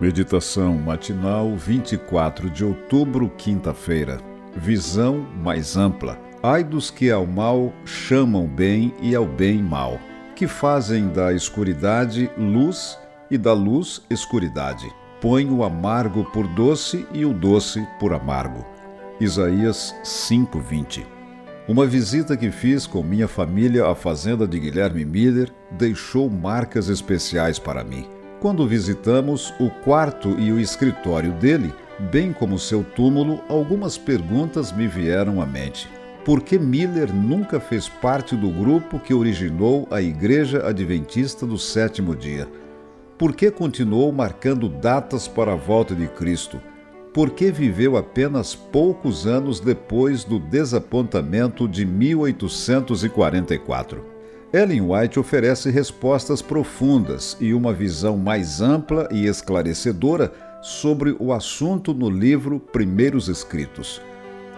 Meditação matinal 24 de outubro, quinta-feira. Visão mais ampla. Ai dos que ao mal chamam bem e ao bem mal, que fazem da escuridade luz e da luz escuridade. Põe o amargo por doce e o doce por amargo. Isaías 5:20. Uma visita que fiz com minha família à fazenda de Guilherme Miller deixou marcas especiais para mim. Quando visitamos o quarto e o escritório dele, bem como seu túmulo, algumas perguntas me vieram à mente. Por que Miller nunca fez parte do grupo que originou a Igreja Adventista do Sétimo Dia? Por que continuou marcando datas para a volta de Cristo? Por que viveu apenas poucos anos depois do desapontamento de 1844? Ellen White oferece respostas profundas e uma visão mais ampla e esclarecedora sobre o assunto no livro Primeiros Escritos.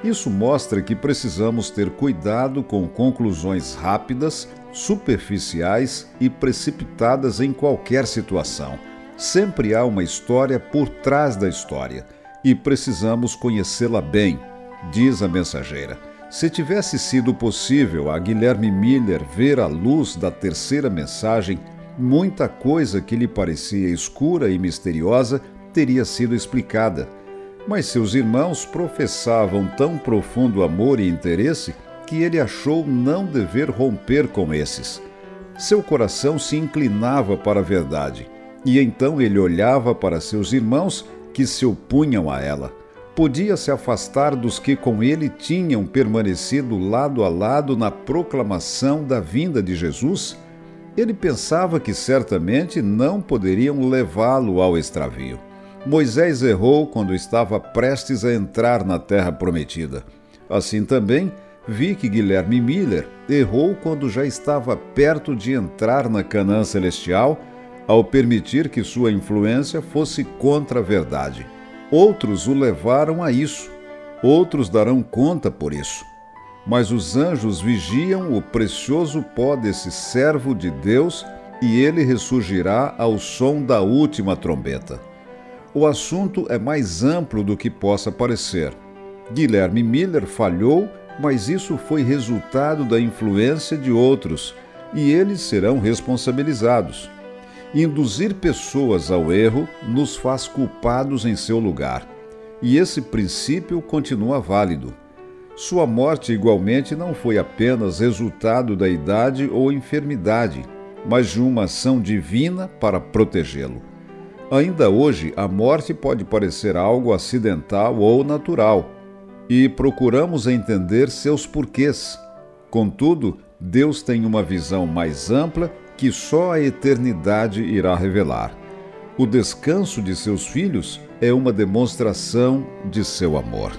Isso mostra que precisamos ter cuidado com conclusões rápidas, superficiais e precipitadas em qualquer situação. Sempre há uma história por trás da história e precisamos conhecê-la bem, diz a mensageira. Se tivesse sido possível a Guilherme Miller ver a luz da terceira mensagem, muita coisa que lhe parecia escura e misteriosa teria sido explicada. Mas seus irmãos professavam tão profundo amor e interesse que ele achou não dever romper com esses. Seu coração se inclinava para a verdade, e então ele olhava para seus irmãos que se opunham a ela podia se afastar dos que com ele tinham permanecido lado a lado na proclamação da vinda de Jesus? Ele pensava que certamente não poderiam levá-lo ao extravio. Moisés errou quando estava prestes a entrar na terra prometida. Assim também, vi que Guilherme Miller errou quando já estava perto de entrar na Canaã celestial, ao permitir que sua influência fosse contra a verdade. Outros o levaram a isso, outros darão conta por isso. Mas os anjos vigiam o precioso pó desse servo de Deus e ele ressurgirá ao som da última trombeta. O assunto é mais amplo do que possa parecer. Guilherme Miller falhou, mas isso foi resultado da influência de outros e eles serão responsabilizados. Induzir pessoas ao erro nos faz culpados em seu lugar. E esse princípio continua válido. Sua morte, igualmente, não foi apenas resultado da idade ou enfermidade, mas de uma ação divina para protegê-lo. Ainda hoje, a morte pode parecer algo acidental ou natural, e procuramos entender seus porquês. Contudo, Deus tem uma visão mais ampla que só a eternidade irá revelar. O descanso de seus filhos é uma demonstração de seu amor.